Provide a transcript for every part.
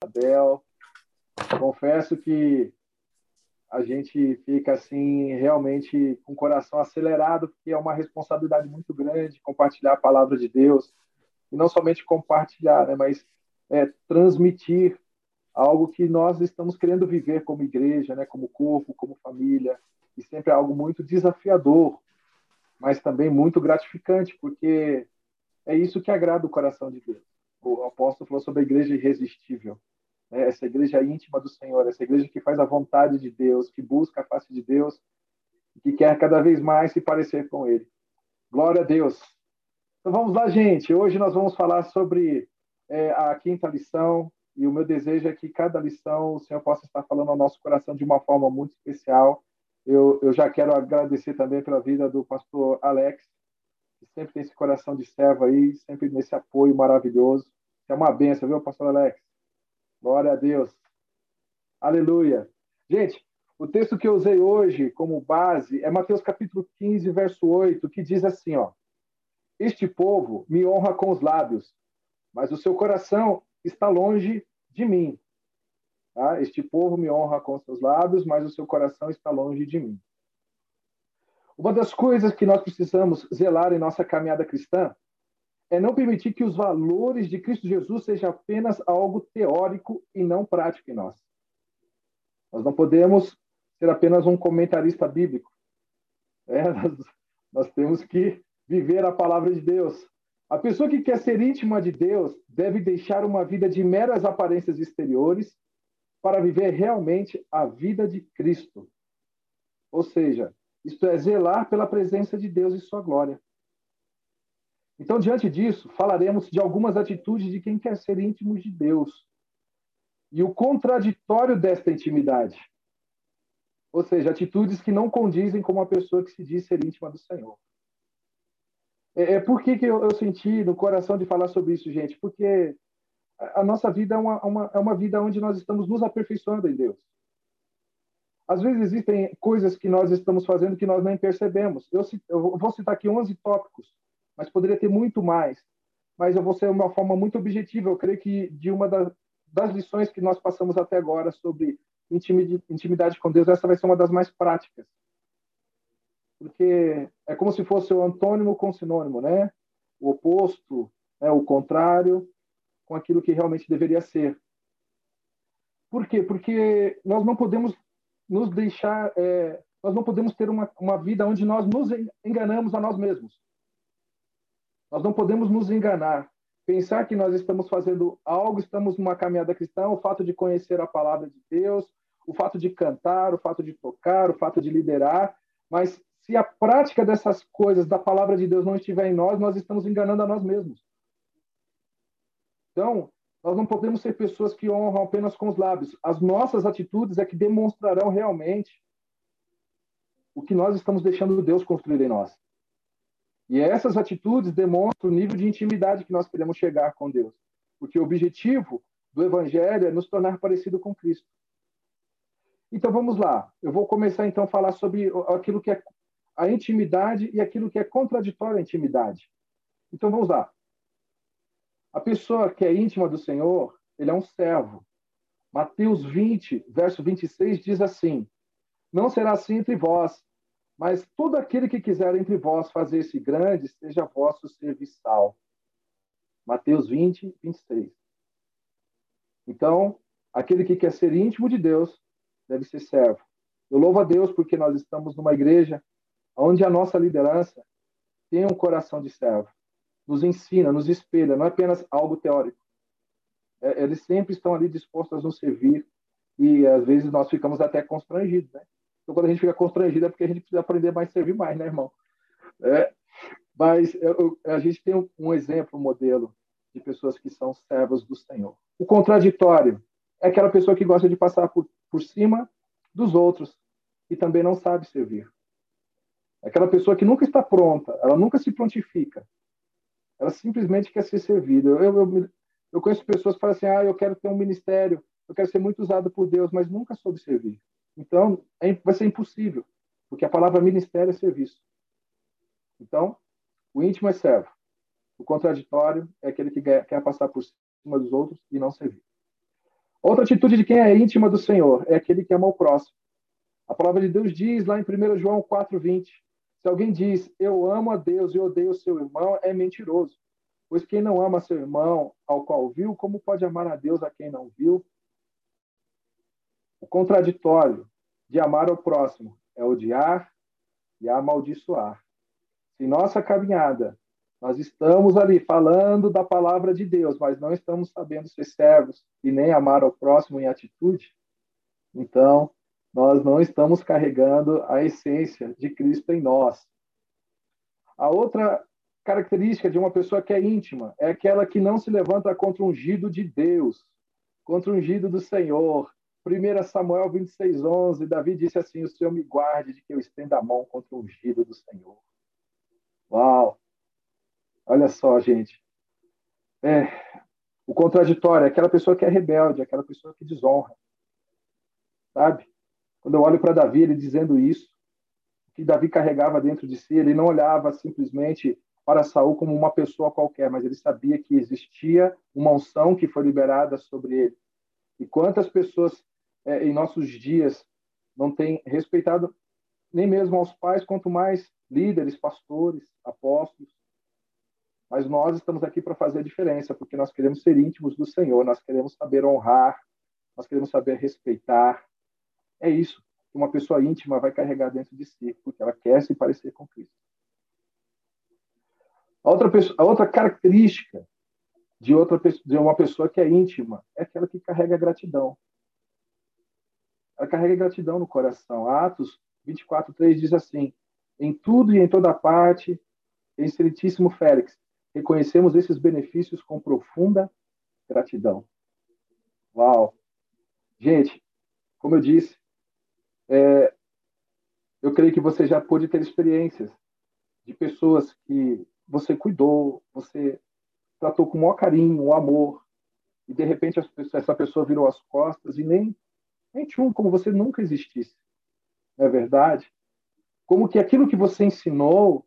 Abel. Confesso que a gente fica assim realmente com o coração acelerado, porque é uma responsabilidade muito grande compartilhar a palavra de Deus e não somente compartilhar, né, mas é, transmitir algo que nós estamos querendo viver como igreja, né, como corpo, como família, e sempre é algo muito desafiador, mas também muito gratificante, porque é isso que agrada o coração de Deus. O apóstolo falou sobre a igreja irresistível, né? essa igreja íntima do Senhor, essa igreja que faz a vontade de Deus, que busca a face de Deus, que quer cada vez mais se parecer com Ele. Glória a Deus. Então vamos lá, gente. Hoje nós vamos falar sobre é, a quinta lição, e o meu desejo é que cada lição o Senhor possa estar falando ao nosso coração de uma forma muito especial. Eu, eu já quero agradecer também pela vida do pastor Alex, que sempre tem esse coração de servo aí, sempre nesse apoio maravilhoso. É uma benção, viu, pastor Alex? Glória a Deus. Aleluia. Gente, o texto que eu usei hoje como base é Mateus capítulo 15, verso 8, que diz assim, ó: Este povo me honra com os lábios, mas o seu coração está longe de mim. Tá? Este povo me honra com seus lábios, mas o seu coração está longe de mim. Uma das coisas que nós precisamos zelar em nossa caminhada cristã é não permitir que os valores de Cristo Jesus sejam apenas algo teórico e não prático em nós. Nós não podemos ser apenas um comentarista bíblico. É, nós, nós temos que viver a palavra de Deus. A pessoa que quer ser íntima de Deus deve deixar uma vida de meras aparências exteriores para viver realmente a vida de Cristo. Ou seja, isto é zelar pela presença de Deus e sua glória. Então, diante disso, falaremos de algumas atitudes de quem quer ser íntimo de Deus e o contraditório desta intimidade. Ou seja, atitudes que não condizem com uma pessoa que se diz ser íntima do Senhor. É, é, por que, que eu, eu, senti no coração de falar sobre isso, gente? Porque a, a nossa vida é uma, uma, é uma vida onde nós estamos nos aperfeiçoando em Deus. Às vezes existem coisas que nós estamos fazendo que nós nem percebemos. Eu, eu vou citar aqui 11 tópicos, mas poderia ter muito mais. Mas eu vou ser uma forma muito objetiva. Eu creio que de uma das, das lições que nós passamos até agora sobre intimidade com Deus, essa vai ser uma das mais práticas porque é como se fosse o antônimo com sinônimo, né? O oposto, né? o contrário, com aquilo que realmente deveria ser. Por quê? Porque nós não podemos nos deixar, é, nós não podemos ter uma, uma vida onde nós nos enganamos a nós mesmos. Nós não podemos nos enganar. Pensar que nós estamos fazendo algo, estamos numa caminhada cristã, o fato de conhecer a palavra de Deus, o fato de cantar, o fato de tocar, o fato de liderar, mas se a prática dessas coisas da palavra de Deus não estiver em nós, nós estamos enganando a nós mesmos. Então, nós não podemos ser pessoas que honram apenas com os lábios. As nossas atitudes é que demonstrarão realmente o que nós estamos deixando Deus construir em nós. E essas atitudes demonstram o nível de intimidade que nós queremos chegar com Deus. Porque o objetivo do Evangelho é nos tornar parecido com Cristo. Então vamos lá. Eu vou começar então a falar sobre aquilo que é a intimidade e aquilo que é contraditório à intimidade. Então vamos lá. A pessoa que é íntima do Senhor, ele é um servo. Mateus 20, verso 26 diz assim: Não será assim entre vós, mas todo aquele que quiser entre vós fazer-se grande, seja vosso serviçal. Mateus 20, 26. Então, aquele que quer ser íntimo de Deus deve ser servo. Eu louvo a Deus porque nós estamos numa igreja onde a nossa liderança tem um coração de servo, nos ensina, nos espelha, não é apenas algo teórico. É, eles sempre estão ali dispostos a nos servir e às vezes nós ficamos até constrangidos, né? Então quando a gente fica constrangido é porque a gente precisa aprender mais servir mais, né, irmão? É, mas eu, a gente tem um, exemplo, um modelo de pessoas que são servos do Senhor. O contraditório é aquela pessoa que gosta de passar por, por cima dos outros e também não sabe servir. Aquela pessoa que nunca está pronta, ela nunca se prontifica. Ela simplesmente quer ser servida. Eu, eu, eu conheço pessoas que falam assim: ah, eu quero ter um ministério, eu quero ser muito usado por Deus, mas nunca soube servir. Então, é, vai ser impossível, porque a palavra ministério é serviço. Então, o íntimo é servo. O contraditório é aquele que quer, passar por cima dos outros e não servir. Outra atitude de quem é íntima do Senhor é aquele que ama o próximo. A palavra de Deus diz lá em 1 João 4,20: Se alguém diz, Eu amo a Deus e odeio seu irmão, é mentiroso. Pois quem não ama seu irmão, ao qual viu, como pode amar a Deus a quem não viu? O contraditório de amar ao próximo é odiar e amaldiçoar. Se nossa caminhada nós estamos ali falando da palavra de Deus, mas não estamos sabendo ser servos e nem amar ao próximo em atitude, então nós não estamos carregando a essência de Cristo em nós. A outra característica de uma pessoa que é íntima é aquela que não se levanta contra o ungido de Deus, contra o ungido do Senhor. 1 Samuel 26, 11, Davi disse assim: O Senhor me guarde de que eu estenda a mão contra o ungido do Senhor. Uau! Olha só, gente. É, o contraditório é aquela pessoa que é rebelde, aquela pessoa que desonra. Sabe? Quando eu olho para Davi, ele dizendo isso, que Davi carregava dentro de si, ele não olhava simplesmente para Saul como uma pessoa qualquer, mas ele sabia que existia uma unção que foi liberada sobre ele. E quantas pessoas é, em nossos dias não têm respeitado nem mesmo aos pais, quanto mais líderes, pastores, apóstolos. Mas nós estamos aqui para fazer a diferença, porque nós queremos ser íntimos do Senhor, nós queremos saber honrar, nós queremos saber respeitar. É isso que uma pessoa íntima vai carregar dentro de si, porque ela quer se parecer com Cristo. A outra, pessoa, a outra característica de, outra, de uma pessoa que é íntima é aquela que carrega gratidão. Ela carrega gratidão no coração. Atos 24, 3 diz assim: Em tudo e em toda parte, excelentíssimo Félix, reconhecemos esses benefícios com profunda gratidão. Uau! Gente, como eu disse, é, eu creio que você já pôde ter experiências de pessoas que você cuidou, você tratou com o maior carinho, o amor, e de repente essa pessoa virou as costas e nem, nem tinha um como você nunca existisse. Não é verdade? Como que aquilo que você ensinou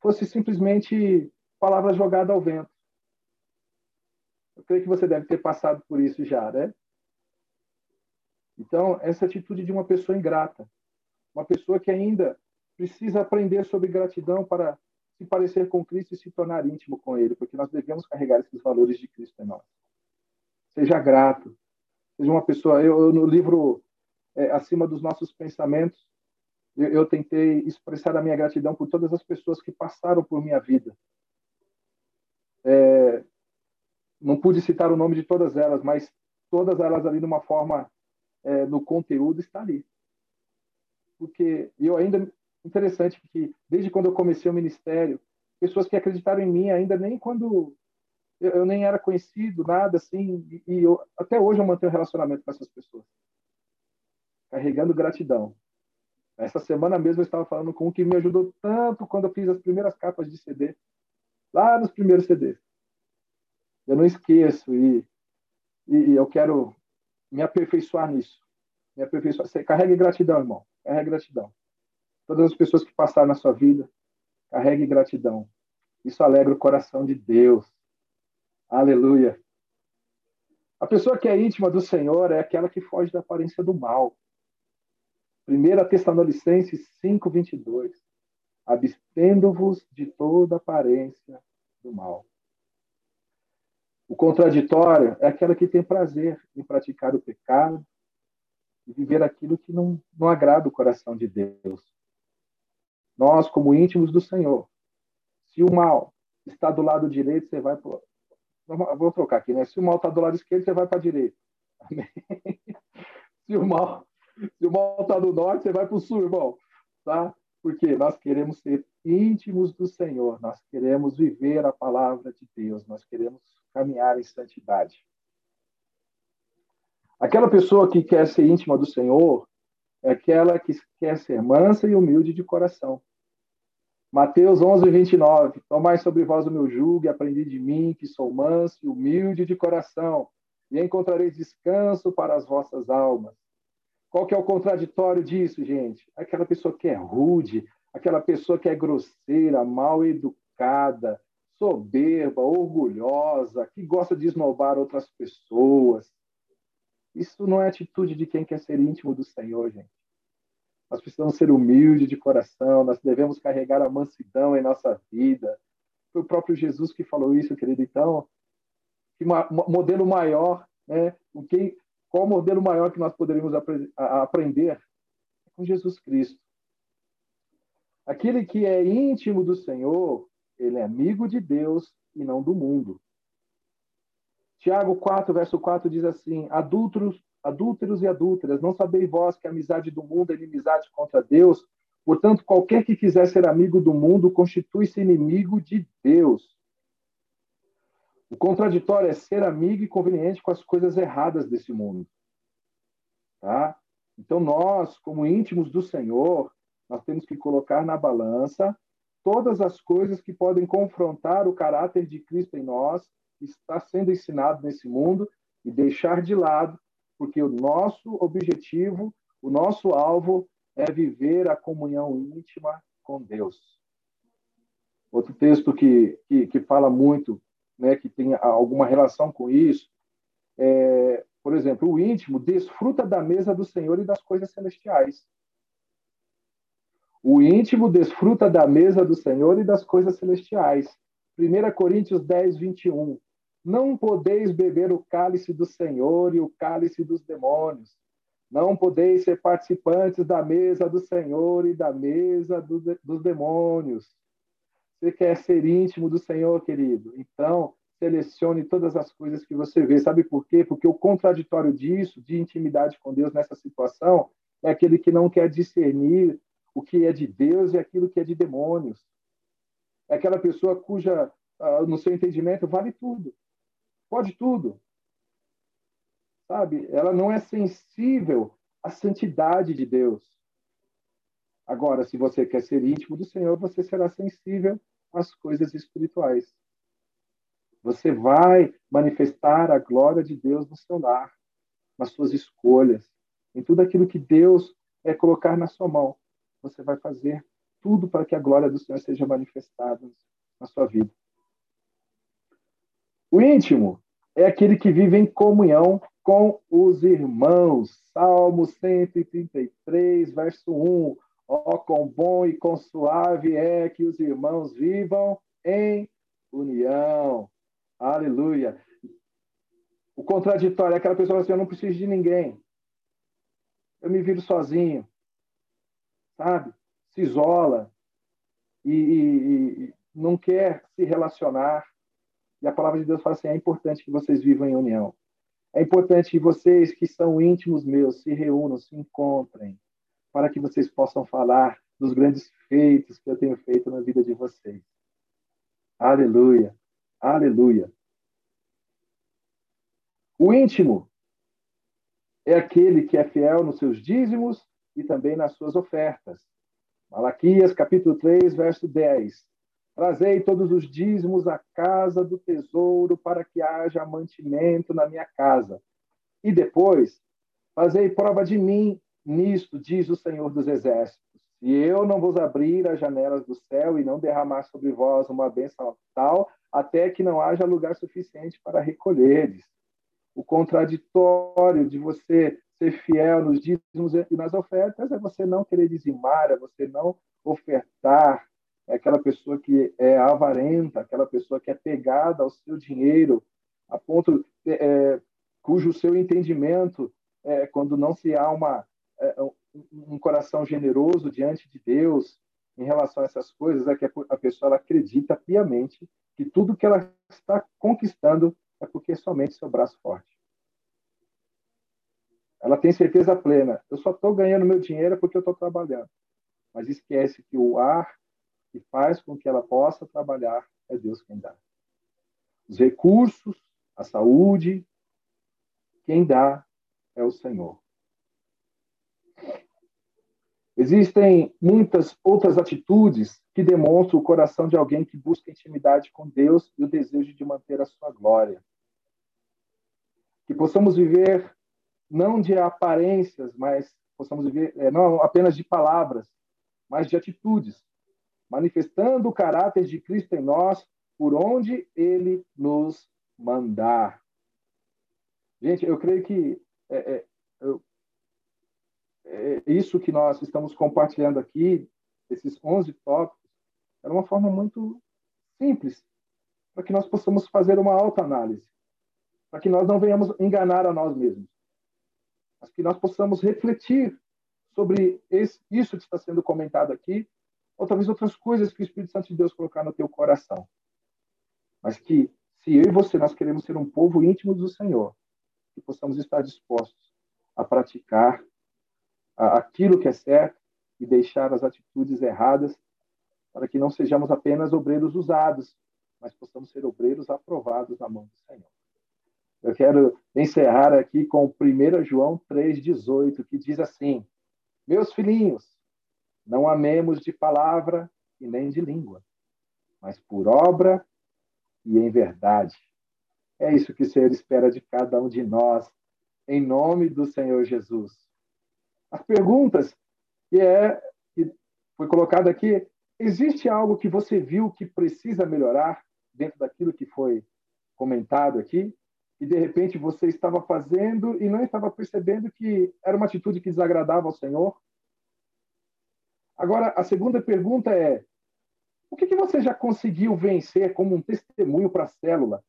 fosse simplesmente palavra jogada ao vento. Eu creio que você deve ter passado por isso já, né? Então, essa atitude de uma pessoa ingrata, uma pessoa que ainda precisa aprender sobre gratidão para se parecer com Cristo e se tornar íntimo com Ele, porque nós devemos carregar esses valores de Cristo em nós. Seja grato, seja uma pessoa. Eu, no livro é, Acima dos Nossos Pensamentos, eu, eu, tentei expressar a minha gratidão por todas as pessoas que passaram por minha vida. É, não pude citar o nome de todas elas, mas todas elas ali, de uma forma, é, no conteúdo, está ali. Porque eu ainda interessante que desde quando eu comecei o ministério, pessoas que acreditaram em mim ainda nem quando eu, eu nem era conhecido, nada assim, e, e eu, até hoje eu mantenho relacionamento com essas pessoas, carregando gratidão. Essa semana mesmo eu estava falando com um que me ajudou tanto quando eu fiz as primeiras capas de CD, lá nos primeiros CDs. Eu não esqueço e, e, eu quero me aperfeiçoar nisso. Me aperfeiçoar. Carregue gratidão, irmão. Carregue gratidão todas as pessoas que passaram na sua vida. Carregue gratidão. Isso alegra o coração de Deus. Aleluia. A pessoa que é íntima do Senhor é aquela que foge da aparência do mal. 1 Tessalonicenses 5, 22. Abstendo-vos de toda aparência do mal. Contraditório é aquela que tem prazer em praticar o pecado e viver aquilo que não, não agrada o coração de Deus. Nós, como íntimos do Senhor, se o mal está do lado direito, você vai para. Vou trocar aqui, né? Se o mal está do lado esquerdo, você vai para a direita. Amém? Se o mal se o mal está do norte, você vai para o sul, irmão. Tá? Porque nós queremos ser íntimos do Senhor, nós queremos viver a palavra de Deus, nós queremos caminhar em santidade. Aquela pessoa que quer ser íntima do Senhor é aquela que quer ser mansa e humilde de coração. Mateus 11, 29. Tomai sobre vós o meu jugo e aprendi de mim, que sou manso e humilde de coração, e encontrareis descanso para as vossas almas. Qual que é o contraditório disso, gente? Aquela pessoa que é rude, aquela pessoa que é grosseira, mal educada, soberba, orgulhosa, que gosta de esnobar outras pessoas. Isso não é atitude de quem quer ser íntimo do Senhor, gente. Nós precisamos ser humildes de coração, nós devemos carregar a mansidão em nossa vida. Foi o próprio Jesus que falou isso, querido. Então, que modelo maior, né? O que, qual modelo maior que nós poderíamos aprender? É com Jesus Cristo. Aquele que é íntimo do Senhor, ele é amigo de Deus e não do mundo. Tiago 4, verso 4 diz assim: Adúlteros, adúlteros e adúlteras, não sabeis vós que a amizade do mundo é inimizade contra Deus? Portanto, qualquer que quiser ser amigo do mundo constitui-se inimigo de Deus. O contraditório é ser amigo e conveniente com as coisas erradas desse mundo. Tá? Então, nós, como íntimos do Senhor, nós temos que colocar na balança todas as coisas que podem confrontar o caráter de Cristo em nós, que está sendo ensinado nesse mundo, e deixar de lado, porque o nosso objetivo, o nosso alvo é viver a comunhão íntima com Deus. Outro texto que, que, que fala muito, né, que tem alguma relação com isso, é, por exemplo, o íntimo desfruta da mesa do Senhor e das coisas celestiais. O íntimo desfruta da mesa do Senhor e das coisas celestiais. 1 Coríntios 10, 21. Não podeis beber o cálice do Senhor e o cálice dos demônios. Não podeis ser participantes da mesa do Senhor e da mesa do, dos demônios. Você quer ser íntimo do Senhor, querido? Então, selecione todas as coisas que você vê. Sabe por quê? Porque o contraditório disso, de intimidade com Deus nessa situação, é aquele que não quer discernir o que é de Deus e aquilo que é de demônios. É aquela pessoa cuja, ah, no seu entendimento, vale tudo, pode tudo. Sabe? Ela não é sensível à santidade de Deus. Agora, se você quer ser íntimo do Senhor, você será sensível às coisas espirituais. Você vai manifestar a glória de Deus no seu lar, nas suas escolhas, em tudo aquilo que Deus é colocar na sua mão você vai fazer tudo para que a glória do Senhor seja manifestada na sua vida. O íntimo é aquele que vive em comunhão com os irmãos. Salmo 133, verso 1. Ó, oh, quão bom e quão suave é que os irmãos vivam em união. Aleluia. O contraditório é aquela pessoa assim: eu não preciso de ninguém. Eu me viro sozinho sabe? Se isola e, e, e não quer se relacionar. E a palavra de Deus fala assim: é importante que vocês vivam em união. É importante que vocês que são íntimos meus se reúnam, se encontrem, para que vocês possam falar dos grandes feitos que eu tenho feito na vida de vocês. Aleluia, aleluia. O íntimo é aquele que é fiel nos seus dízimos e também nas suas ofertas. Malaquias, capítulo 3, verso 10. Trazei todos os dízimos à casa do tesouro para que haja mantimento na minha casa. E depois, fazei prova de mim nisto, diz o Senhor dos Exércitos. Se eu não vos abrir as janelas do céu e não derramar sobre vós uma bênção tal, até que não haja lugar suficiente para recolheres. O contraditório de você ser fiel nos dízimos e nas ofertas é você não querer dizimar, é você não ofertar, é aquela pessoa que é avarenta, aquela pessoa que é pegada ao seu dinheiro, a ponto é, é cujo seu entendimento, é, quando não se há uma, é, um coração generoso diante de Deus em relação a essas coisas, é que a pessoa ela acredita piamente que tudo que ela está conquistando é porque somente seu braço forte. Ela tem certeza plena. Eu só estou ganhando meu dinheiro porque eu estou trabalhando. Mas esquece que o ar que faz com que ela possa trabalhar é Deus quem dá. Os recursos, a saúde, quem dá é o Senhor. Existem muitas outras atitudes que demonstram o coração de alguém que busca intimidade com Deus e o desejo de manter a sua glória. Que possamos viver não de aparências, mas possamos viver, é, não apenas de palavras, mas de atitudes, manifestando o caráter de Cristo em nós por onde ele nos mandar. Gente, eu creio que é, é, eu, é, isso que nós estamos compartilhando aqui, esses 11 tópicos, era uma forma muito simples para que nós possamos fazer uma autoanálise, para que nós não venhamos enganar a nós mesmos, mas que nós possamos refletir sobre esse, isso que está sendo comentado aqui, ou talvez outras coisas que o Espírito Santo de Deus colocar no teu coração. Mas que, se eu e você nós queremos ser um povo íntimo do Senhor, que possamos estar dispostos a praticar aquilo que é certo e deixar as atitudes erradas, para que não sejamos apenas obreiros usados, mas possamos ser obreiros aprovados na mão do Senhor. Eu quero encerrar aqui com 1 João 3,18, que diz assim: Meus filhinhos, não amemos de palavra e nem de língua, mas por obra e em verdade. É isso que o Senhor espera de cada um de nós, em nome do Senhor Jesus. As perguntas que é que foi colocado aqui, existe algo que você viu que precisa melhorar dentro daquilo que foi comentado aqui? E de repente você estava fazendo e não estava percebendo que era uma atitude que desagradava ao Senhor? Agora, a segunda pergunta é: o que, que você já conseguiu vencer como um testemunho para a célula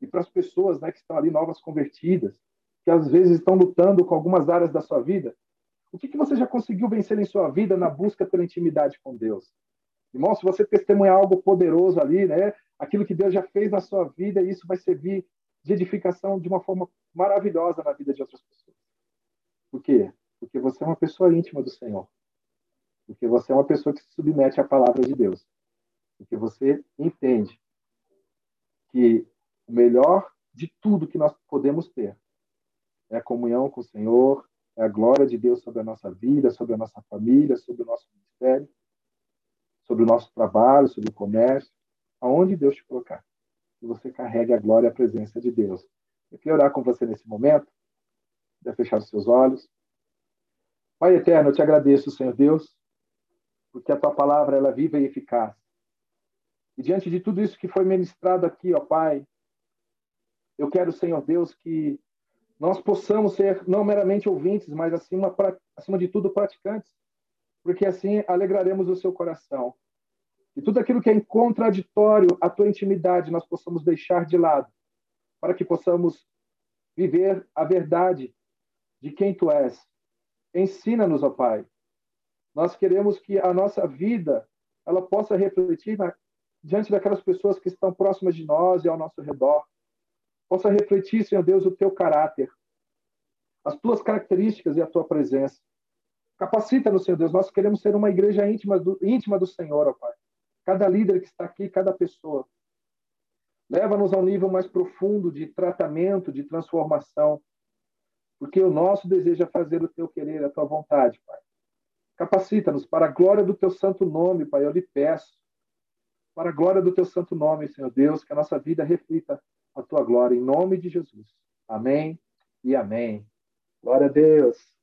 e para as pessoas né, que estão ali novas convertidas, que às vezes estão lutando com algumas áreas da sua vida? O que, que você já conseguiu vencer em sua vida na busca pela intimidade com Deus? Irmão, se você testemunhar algo poderoso ali, né, aquilo que Deus já fez na sua vida, isso vai servir de edificação de uma forma maravilhosa na vida de outras pessoas. Por quê? Porque você é uma pessoa íntima do Senhor. Porque você é uma pessoa que se submete à palavra de Deus. Porque você entende que o melhor de tudo que nós podemos ter é a comunhão com o Senhor, é a glória de Deus sobre a nossa vida, sobre a nossa família, sobre o nosso ministério, sobre o nosso trabalho, sobre o comércio, aonde Deus te colocar. Que você carregue a glória e a presença de Deus. Eu queria orar com você nesse momento, de fechar os seus olhos. Pai eterno, eu te agradeço, Senhor Deus, porque a tua palavra ela é viva e eficaz. E diante de tudo isso que foi ministrado aqui, ó Pai, eu quero, Senhor Deus, que nós possamos ser não meramente ouvintes, mas acima, acima de tudo praticantes, porque assim alegraremos o seu coração. E tudo aquilo que é contraditório à tua intimidade nós possamos deixar de lado, para que possamos viver a verdade de quem tu és. Ensina-nos, ó Pai, nós queremos que a nossa vida ela possa refletir na, diante daquelas pessoas que estão próximas de nós e ao nosso redor. Possa refletir, Senhor Deus, o teu caráter, as tuas características e a tua presença. Capacita-nos, Senhor Deus. Nós queremos ser uma igreja íntima do, íntima do Senhor, ó Pai. Cada líder que está aqui, cada pessoa. Leva-nos a um nível mais profundo de tratamento, de transformação. Porque o nosso desejo é fazer o teu querer, a tua vontade, Pai. Capacita-nos para a glória do teu santo nome, Pai, eu lhe peço. Para a glória do teu santo nome, Senhor Deus, que a nossa vida reflita a tua glória, em nome de Jesus. Amém e amém. Glória a Deus.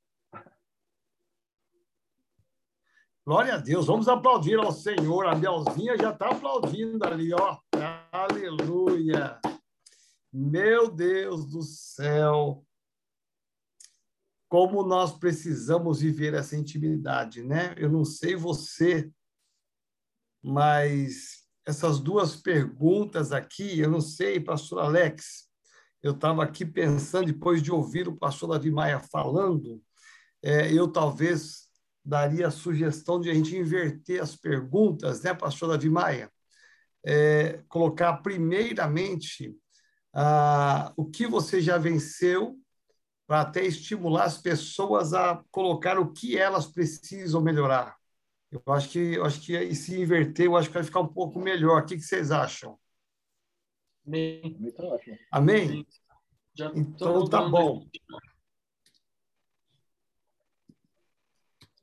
Glória a Deus. Vamos aplaudir ao Senhor. A Belzinha já está aplaudindo ali, ó. Aleluia. Meu Deus do céu como nós precisamos viver essa intimidade, né? Eu não sei você, mas essas duas perguntas aqui, eu não sei, pastor Alex, eu estava aqui pensando, depois de ouvir o pastor Davi Maia falando, é, eu talvez daria a sugestão de a gente inverter as perguntas, né, pastor Davi Maia? É, colocar primeiramente ah, o que você já venceu para até estimular as pessoas a colocar o que elas precisam melhorar. Eu acho que, eu acho que se inverter, eu acho que vai ficar um pouco melhor. O que, que vocês acham? Amém. Amém? Já então tá bom.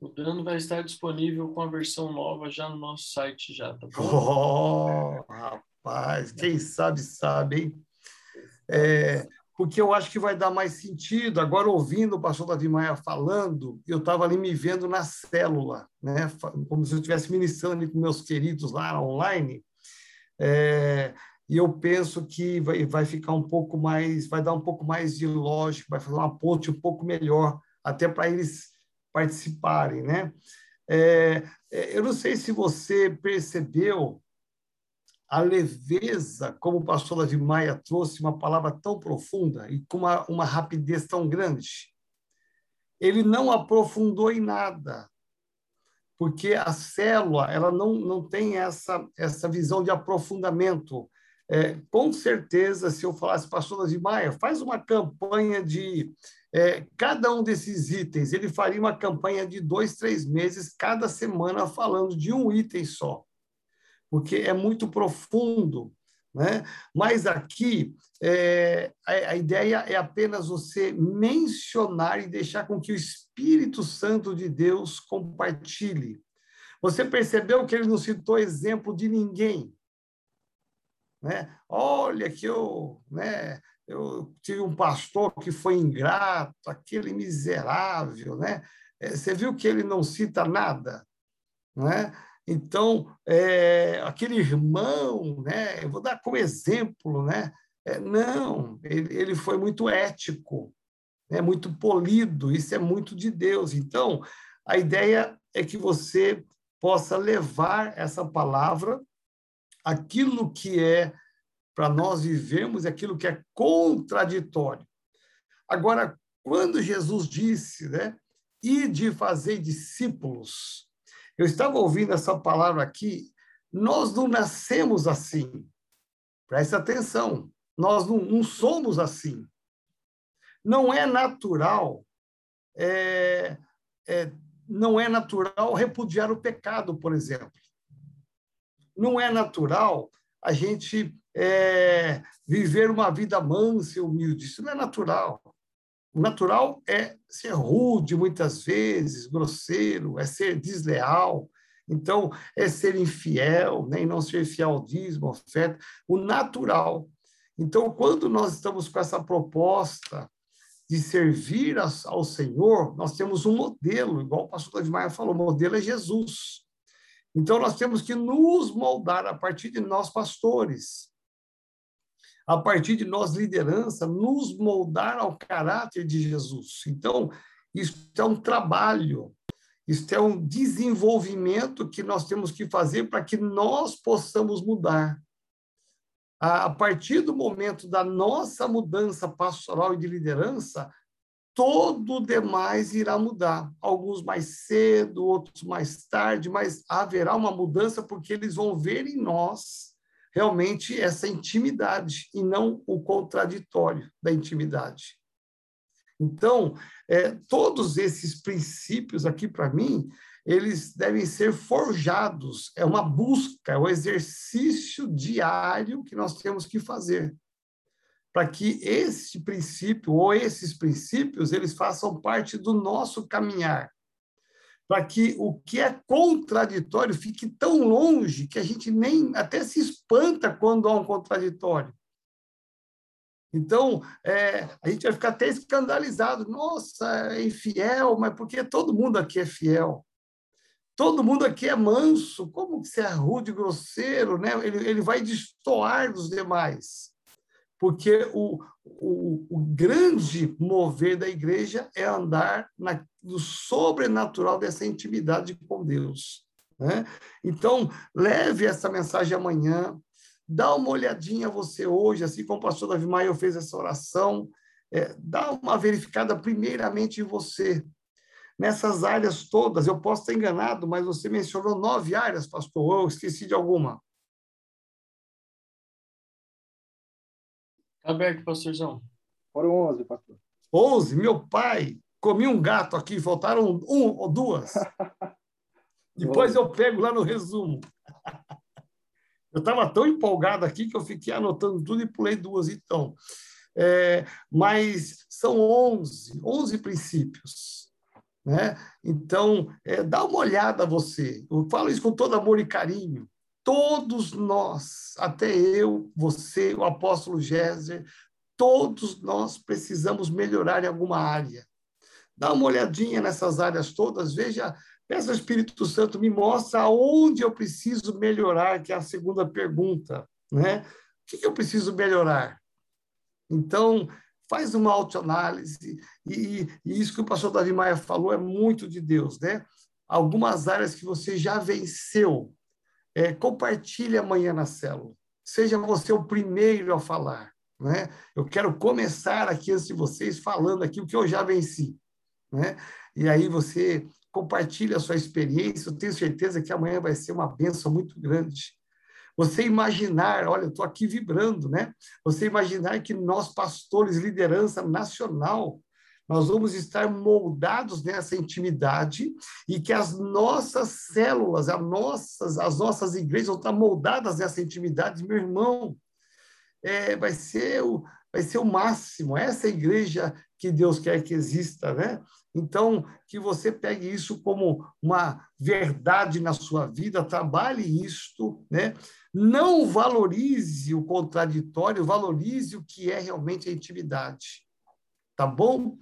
O plano vai estar disponível com a versão nova já no nosso site já, tá bom? Oh, rapaz, quem sabe sabe, hein? É, porque eu acho que vai dar mais sentido. Agora, ouvindo o pastor Davi Maia falando, eu estava ali me vendo na célula, né? como se eu estivesse ministrando ali com meus queridos lá online. É, e eu penso que vai, vai ficar um pouco mais, vai dar um pouco mais de lógica, vai fazer uma ponte um pouco melhor, até para eles participarem, né? É, é, eu não sei se você percebeu a leveza, como o pastor Davi Maia trouxe uma palavra tão profunda e com uma, uma rapidez tão grande. Ele não aprofundou em nada, porque a célula ela não, não tem essa, essa visão de aprofundamento. É, com certeza, se eu falasse, pastor Davi Maia, faz uma campanha de é, cada um desses itens, ele faria uma campanha de dois, três meses, cada semana, falando de um item só porque é muito profundo. Né? Mas aqui, é, a, a ideia é apenas você mencionar e deixar com que o Espírito Santo de Deus compartilhe. Você percebeu que ele não citou exemplo de ninguém? Né? Olha que eu, né, eu tive um pastor que foi ingrato, aquele miserável, né? É, você viu que ele não cita nada, né? Então, é, aquele irmão, né, eu vou dar como exemplo, né? É, não, ele, ele foi muito ético, né, muito polido, isso é muito de Deus. Então, a ideia é que você possa levar essa palavra, aquilo que é para nós vivermos, aquilo que é contraditório. Agora, quando Jesus disse, né, e de fazer discípulos, eu estava ouvindo essa palavra aqui. Nós não nascemos assim. Preste atenção. Nós não, não somos assim. Não é natural. É, é, não é natural repudiar o pecado, por exemplo. Não é natural a gente é, viver uma vida mansa e humilde. Isso não é natural. O natural é ser rude muitas vezes, grosseiro, é ser desleal, então é ser infiel, né, e não ser fiel ao dízimo, oferta. O natural. Então, quando nós estamos com essa proposta de servir ao Senhor, nós temos um modelo, igual o pastor Maia falou, o modelo é Jesus. Então, nós temos que nos moldar a partir de nós, pastores a partir de nós, liderança, nos moldar ao caráter de Jesus. Então, isso é um trabalho, isso é um desenvolvimento que nós temos que fazer para que nós possamos mudar. A partir do momento da nossa mudança pastoral e de liderança, todo o demais irá mudar. Alguns mais cedo, outros mais tarde, mas haverá uma mudança porque eles vão ver em nós realmente essa intimidade e não o contraditório da intimidade. Então, é, todos esses princípios aqui, para mim, eles devem ser forjados. É uma busca, é um exercício diário que nós temos que fazer para que esse princípio ou esses princípios eles façam parte do nosso caminhar para que o que é contraditório fique tão longe que a gente nem até se espanta quando há um contraditório. Então, é, a gente vai ficar até escandalizado. Nossa, é infiel, mas porque todo mundo aqui é fiel. Todo mundo aqui é manso. Como que você é rude, grosseiro, né? Ele, ele vai destoar dos demais porque o, o, o, grande mover da igreja é andar na, no sobrenatural dessa intimidade com Deus. Né? Então, leve essa mensagem amanhã, dá uma olhadinha você hoje, assim como o pastor Davi Maia fez essa oração, é, dá uma verificada primeiramente em você. Nessas áreas todas, eu posso estar enganado, mas você mencionou nove áreas, pastor, eu esqueci de alguma. Aberto, pastorzão. Foram 11, pastor. 11? Meu pai, comi um gato aqui, faltaram um ou duas. Depois eu pego lá no resumo. Eu estava tão empolgado aqui que eu fiquei anotando tudo e pulei duas, então. É, mas são 11, 11 princípios. Né? Então, é, dá uma olhada você. Eu falo isso com todo amor e carinho. Todos nós, até eu, você, o apóstolo Géser, todos nós precisamos melhorar em alguma área. Dá uma olhadinha nessas áreas todas, veja, peça ao Espírito Santo, me mostra aonde eu preciso melhorar, que é a segunda pergunta, né? que, que eu preciso melhorar? Então, faz uma autoanálise, e, e isso que o pastor Davi Maia falou é muito de Deus, né? Algumas áreas que você já venceu, é, compartilhe amanhã na célula. Seja você o primeiro a falar. Né? Eu quero começar aqui antes de vocês falando aqui o que eu já venci. Né? E aí você compartilha a sua experiência, eu tenho certeza que amanhã vai ser uma benção muito grande. Você imaginar, olha, eu estou aqui vibrando, né? Você imaginar que nós, pastores, liderança nacional, nós vamos estar moldados nessa intimidade e que as nossas células, as nossas, as nossas igrejas vão estar moldadas nessa intimidade, meu irmão. É, vai ser o vai ser o máximo. Essa é igreja que Deus quer que exista, né? Então, que você pegue isso como uma verdade na sua vida, trabalhe isto, né? Não valorize o contraditório, valorize o que é realmente a intimidade. Tá bom?